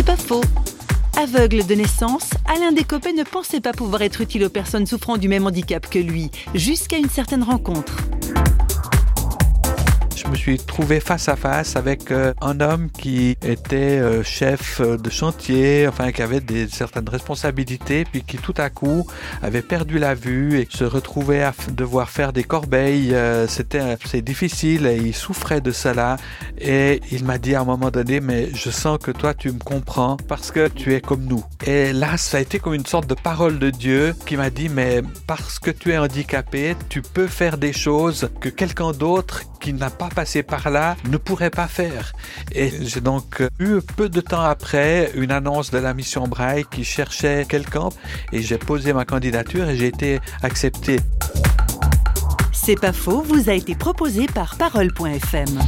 C'est pas faux. Aveugle de naissance, Alain Descopé ne pensait pas pouvoir être utile aux personnes souffrant du même handicap que lui, jusqu'à une certaine rencontre je me suis trouvé face à face avec euh, un homme qui était euh, chef euh, de chantier, enfin qui avait des certaines responsabilités, puis qui tout à coup avait perdu la vue et se retrouvait à devoir faire des corbeilles. C'était c'est difficile et il souffrait de cela. Et il m'a dit à un moment donné, mais je sens que toi tu me comprends parce que tu es comme nous. Et là, ça a été comme une sorte de parole de Dieu qui m'a dit, mais parce que tu es handicapé, tu peux faire des choses que quelqu'un d'autre qui n'a pas passé par là ne pourrait pas faire. Et j'ai donc eu peu de temps après une annonce de la mission Braille qui cherchait quelqu'un et j'ai posé ma candidature et j'ai été accepté. C'est pas faux, vous a été proposé par parole.fm.